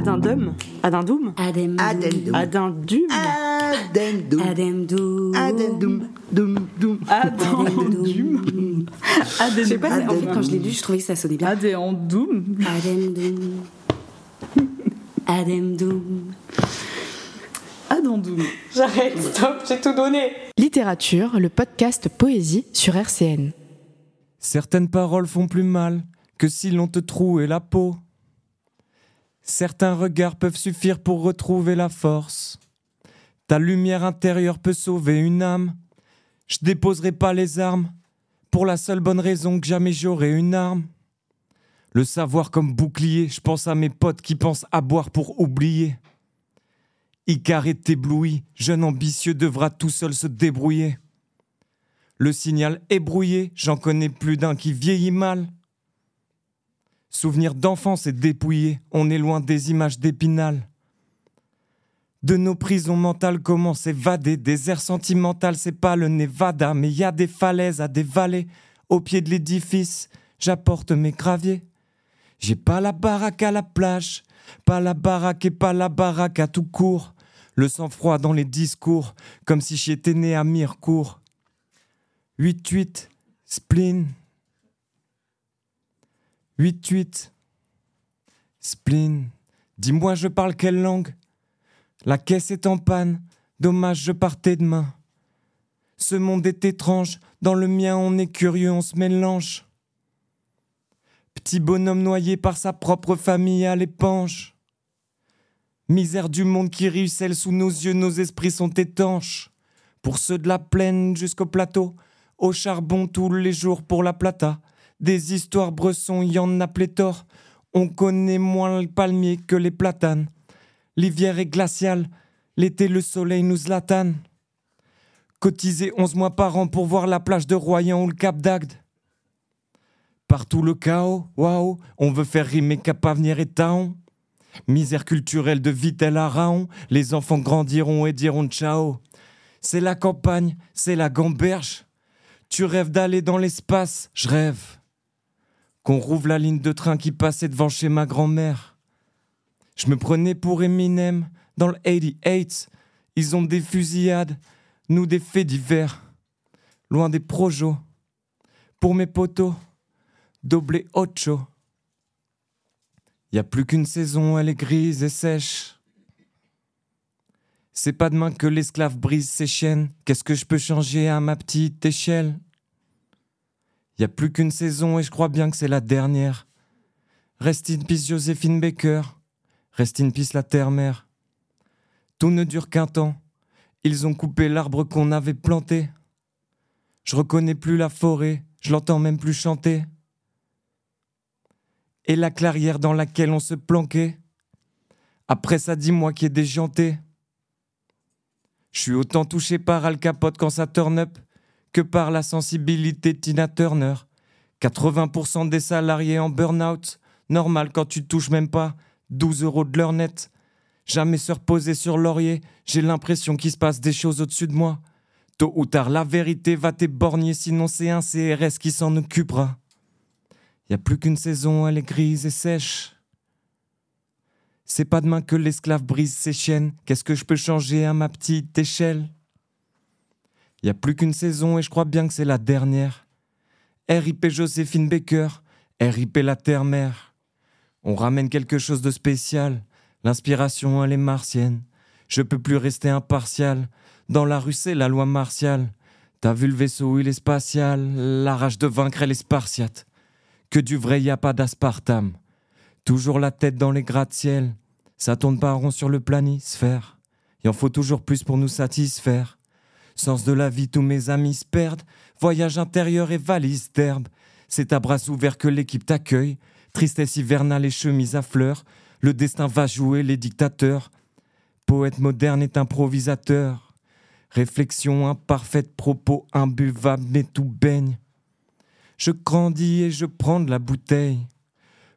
Adindum Adindum Adem. Adendum. Adindum Adendum. Adem dou. Adendum. Dum, dum. Adendum Je sais pas, en fait, Adendum. quand je l'ai lu, je trouvais que ça sonnait bien. Dou. Adem dou. Adendum J'arrête, stop, j'ai tout donné. Littérature, le podcast Poésie sur RCN. Certaines paroles font plus mal que si l'on te trouait la peau. Certains regards peuvent suffire pour retrouver la force. Ta lumière intérieure peut sauver une âme. Je déposerai pas les armes pour la seule bonne raison que jamais j'aurai une arme. Le savoir comme bouclier, je pense à mes potes qui pensent à boire pour oublier. Icar est ébloui, jeune ambitieux devra tout seul se débrouiller. Le signal est brouillé, j'en connais plus d'un qui vieillit mal. Souvenir d'enfance est dépouillé, on est loin des images d'épinal. De nos prisons mentales, comment s'évader Des airs sentimentales, c'est pas le Nevada, mais y a des falaises à des vallées. Au pied de l'édifice, j'apporte mes graviers. J'ai pas la baraque à la plage, pas la baraque et pas la baraque à tout court. Le sang-froid dans les discours, comme si j'étais né à Mirecourt. 8-8, spleen. 8-8, spleen. Dis-moi, je parle quelle langue? La caisse est en panne, dommage, je partais demain. Ce monde est étrange, dans le mien on est curieux, on se mélange. Petit bonhomme noyé par sa propre famille à l'épanche. Misère du monde qui ruisselle sous nos yeux, nos esprits sont étanches. Pour ceux de la plaine jusqu'au plateau, au charbon tous les jours pour la plata. Des histoires bressons, y en a pléthore. On connaît moins le palmier que les platanes. L'hiver est glacial, l'été le soleil nous zlatane. Cotiser 11 mois par an pour voir la plage de Royan ou le Cap d'Agde. Partout le chaos, waouh, on veut faire rimer Cap Avenir et Taon. Misère culturelle de Vitel à Raon, les enfants grandiront et diront ciao. C'est la campagne, c'est la gamberge. Tu rêves d'aller dans l'espace, je rêve. Qu'on rouvre la ligne de train qui passait devant chez ma grand-mère. Je me prenais pour Eminem dans le 88. Ils ont des fusillades, nous des faits divers. Loin des projos. Pour mes potos, doblé ocho. Y a plus qu'une saison, elle est grise et sèche. C'est pas demain que l'esclave brise ses chaînes. Qu'est-ce que je peux changer à ma petite échelle? Y a plus qu'une saison et je crois bien que c'est la dernière. Reste in peace Joséphine Baker. Reste in peace la terre-mère. Tout ne dure qu'un temps. Ils ont coupé l'arbre qu'on avait planté. Je reconnais plus la forêt, je l'entends même plus chanter. Et la clairière dans laquelle on se planquait. Après ça, dis-moi qui est déjanté. Je suis autant touché par Al Capote quand ça turn up que par la sensibilité de Tina Turner. 80% des salariés en burn-out, normal quand tu touches même pas 12 euros de leur net. Jamais se reposer sur laurier, j'ai l'impression qu'il se passe des choses au-dessus de moi. Tôt ou tard, la vérité va t'éborgner, sinon c'est un CRS qui s'en occupera. Y a plus qu'une saison, elle est grise et sèche. C'est pas demain que l'esclave brise ses chaînes. Qu'est-ce que je peux changer à ma petite échelle? Y a plus qu'une saison et je crois bien que c'est la dernière. RIP Joséphine Baker, RIP la terre-mère. On ramène quelque chose de spécial. L'inspiration, elle est martienne. Je peux plus rester impartial. Dans la rue, c'est la loi martiale. T'as vu le vaisseau, il est spatial. La rage de vaincre, elle est spartiate. Que du vrai, y a pas d'aspartame. Toujours la tête dans les gratte-ciel. Ça tourne pas rond sur le planisphère. Il en faut toujours plus pour nous satisfaire. Sens de la vie, tous mes amis se perdent. Voyage intérieur et valise d'herbe. C'est à bras ouverts que l'équipe t'accueille. Tristesse hivernale et chemise à fleurs. Le destin va jouer les dictateurs. Poète moderne est improvisateur. Réflexion imparfaite, propos imbuvables, mais tout baigne. Je grandis et je prends de la bouteille.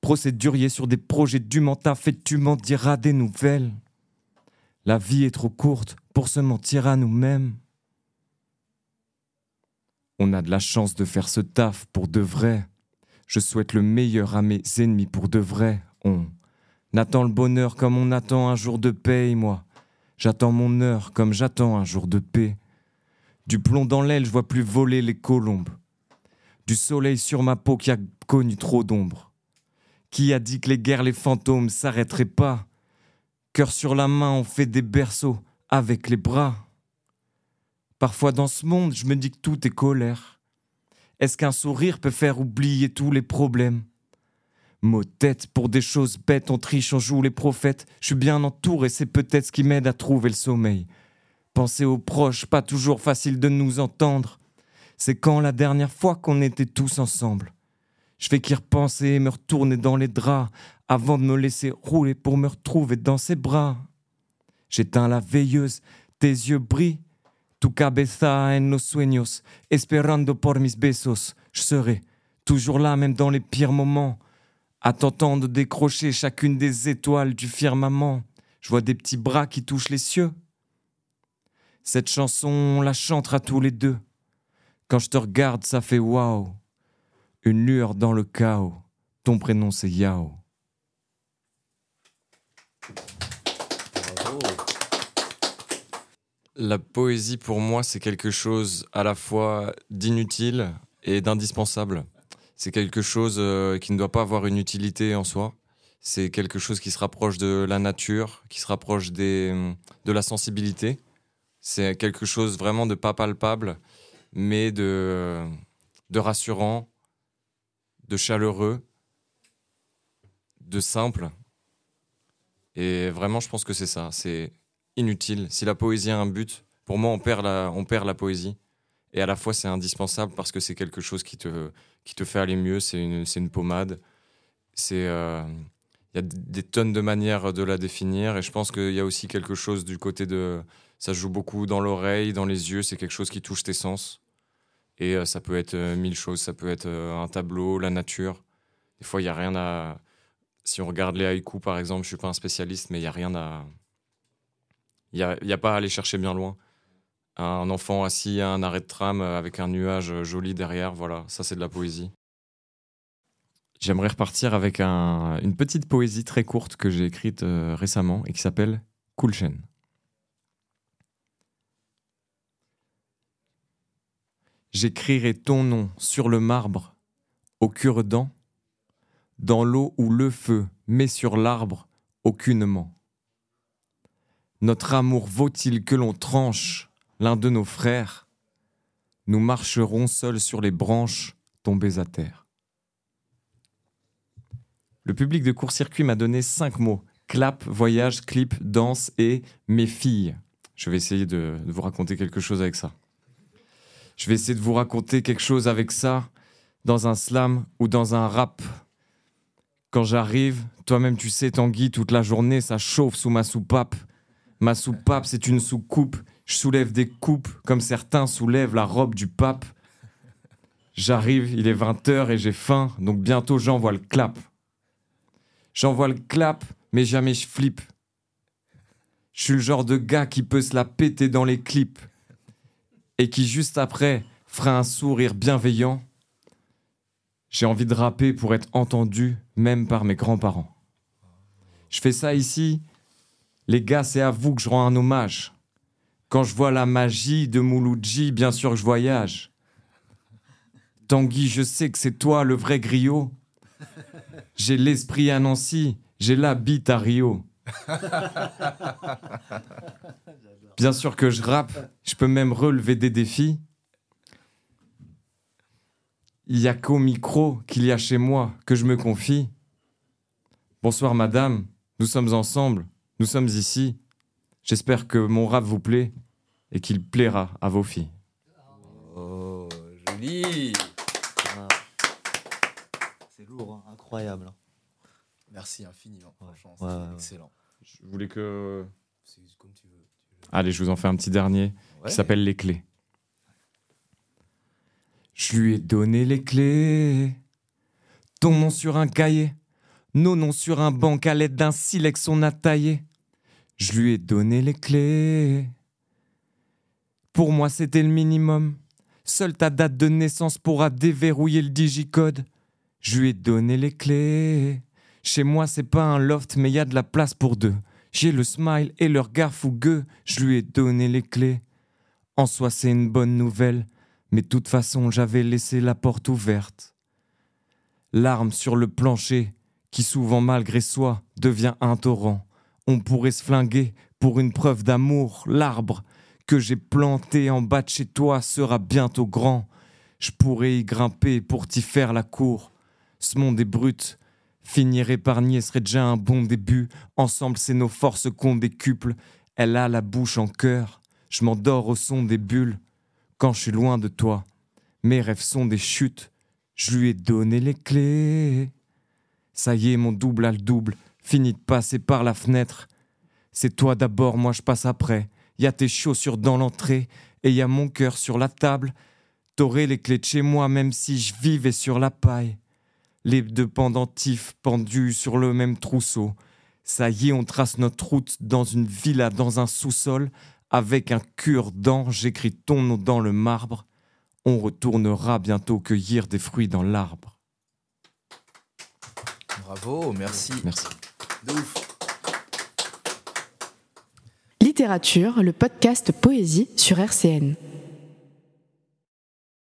Procédurier sur des projets du fait tu m'en diras des nouvelles. La vie est trop courte pour se mentir à nous-mêmes. On a de la chance de faire ce taf pour de vrai. Je souhaite le meilleur à mes ennemis pour de vrai. On N'attends le bonheur comme on attend un jour de paix, moi. J'attends mon heure comme j'attends un jour de paix. Du plomb dans l'aile, je vois plus voler les colombes. Du soleil sur ma peau qui a connu trop d'ombre. Qui a dit que les guerres, les fantômes s'arrêteraient pas? Cœur sur la main, on fait des berceaux avec les bras. Parfois dans ce monde, je me dis que tout est colère. Est-ce qu'un sourire peut faire oublier tous les problèmes? Mots tête pour des choses bêtes, on triche, on joue les prophètes. Je suis bien entouré, c'est peut-être ce qui m'aide à trouver le sommeil. Penser aux proches, pas toujours facile de nous entendre. C'est quand la dernière fois qu'on était tous ensemble. Je fais qu'y repenser et me retourner dans les draps avant de me laisser rouler pour me retrouver dans ses bras. J'éteins la veilleuse, tes yeux brillent. Tu cabeza en los sueños, esperando por mis besos. Je serai toujours là, même dans les pires moments, à t'entendre décrocher chacune des étoiles du firmament. Je vois des petits bras qui touchent les cieux. Cette chanson, on la chantera tous les deux. Quand je te regarde, ça fait waouh. Une lueur dans le chaos. Ton prénom, c'est Yao. La poésie, pour moi, c'est quelque chose à la fois d'inutile et d'indispensable. C'est quelque chose euh, qui ne doit pas avoir une utilité en soi. C'est quelque chose qui se rapproche de la nature, qui se rapproche de la sensibilité. C'est quelque chose vraiment de pas palpable, mais de, de rassurant, de chaleureux, de simple. Et vraiment, je pense que c'est ça. C'est inutile. Si la poésie a un but, pour moi, on perd la, on perd la poésie. Et à la fois, c'est indispensable parce que c'est quelque chose qui te, qui te fait aller mieux. C'est une, une pommade. C'est, euh, il y a des tonnes de manières de la définir. Et je pense qu'il y a aussi quelque chose du côté de, ça joue beaucoup dans l'oreille, dans les yeux. C'est quelque chose qui touche tes sens. Et euh, ça peut être euh, mille choses. Ça peut être un tableau, la nature. Des fois, il y a rien à. Si on regarde les haïkus, par exemple, je suis pas un spécialiste, mais il y a rien à. Il n'y a, pas à aller chercher bien loin. Un enfant assis à un arrêt de tram avec un nuage joli derrière, voilà, ça c'est de la poésie. J'aimerais repartir avec un- une petite poésie très courte que j'ai écrite euh, récemment et qui s'appelle Kulchen. J'écrirai ton nom sur le marbre, au cure-dent, dans l'eau ou le feu, mais sur l'arbre, aucunement. Notre amour vaut-il que l'on tranche l'un de nos frères? Nous marcherons seuls sur les branches tombées à terre. Le public de court-circuit m'a donné cinq mots clap, voyage, clip, danse et mes filles. Je vais essayer de, vous raconter quelque chose avec ça. Je vais essayer de vous raconter quelque chose avec ça dans un slam ou dans un rap. Quand j'arrive, toi-même tu sais, Tanguy, toute la journée, ça chauffe sous ma soupape. Ma soupape, c'est une soucoupe. Je soulève des coupes comme certains soulèvent la robe du pape. J'arrive, il est 20h et j'ai faim, donc bientôt j'envoie le clap. J'envoie le clap, mais jamais je flippe. Je suis le genre de gars qui peut se la péter dans les clips et qui juste après fera un sourire bienveillant. J'ai envie de rapper pour être entendu même par mes grands-parents. Je fais ça ici. Les gars, c'est à vous que je rends un hommage. Quand je vois la magie de Mouloudji, bien sûr que je voyage. Tanguy, je sais que c'est toi le vrai griot. J'ai l'esprit à Nancy, j'ai la bite à Rio. Bien sûr que je rappe, je peux même relever des défis. Il y a qu'au micro qu'il y a chez moi que je me confie. Bonsoir madame, nous sommes ensemble, nous sommes ici. J'espère que mon rap vous plaît et qu'il plaira à vos filles. Oh, joli C'est lourd, hein, incroyable. hein. Merci infiniment, franchement, Ouais, c'était ouais, ouais. excellent. Je voulais que... C'est comme tu veux. Allez, je vous en fais un petit dernier Ouais. qui s'appelle Les Clés. Je lui ai donné les clés. Ton nom sur un cahier. Nos noms sur un banc à l'aide d'un silex on a taillé. Je lui ai donné les clés. Pour moi, c'était le minimum. Seule ta date de naissance pourra déverrouiller le digicode. Je lui ai donné les clés. Chez moi, c'est pas un loft, mais y a de la place pour deux. J'ai le smile et le regard fougueux, je lui ai donné les clés. En soi, c'est une bonne nouvelle, mais toute façon, j'avais laissé la porte ouverte. Larmes sur le plancher, qui souvent malgré soi devient un torrent. On pourrait se flinguer pour une preuve d'amour, l'arbre que j'ai planté en bas de chez toi sera bientôt grand. Je pourrais y grimper pour t'y faire la cour. Ce monde est brut, finir épargné serait déjà un bon début. Ensemble, c'est nos forces qu'on décuple. Elle a la bouche en cœur. Je m'endors au son des bulles. Quand je suis loin de toi, mes rêves sont des chutes. Je lui ai donné les clés. Ça y est, mon double a le double. Fini de passer par la fenêtre. C'est toi d'abord, moi je passe après. Y a tes chaussures dans l'entrée et y a mon cœur sur la table. T'aurais les clés de chez moi même si je vivais sur la paille. Les deux pendentifs pendus sur le même trousseau. Ça y est, on trace notre route dans une villa, dans un sous-sol. Avec un cure-dent, j'écris ton nom dans le marbre. On retournera bientôt cueillir des fruits dans l'arbre. Bravo, merci. Merci. De ouf. Littérature, le podcast Poésie sur RCN.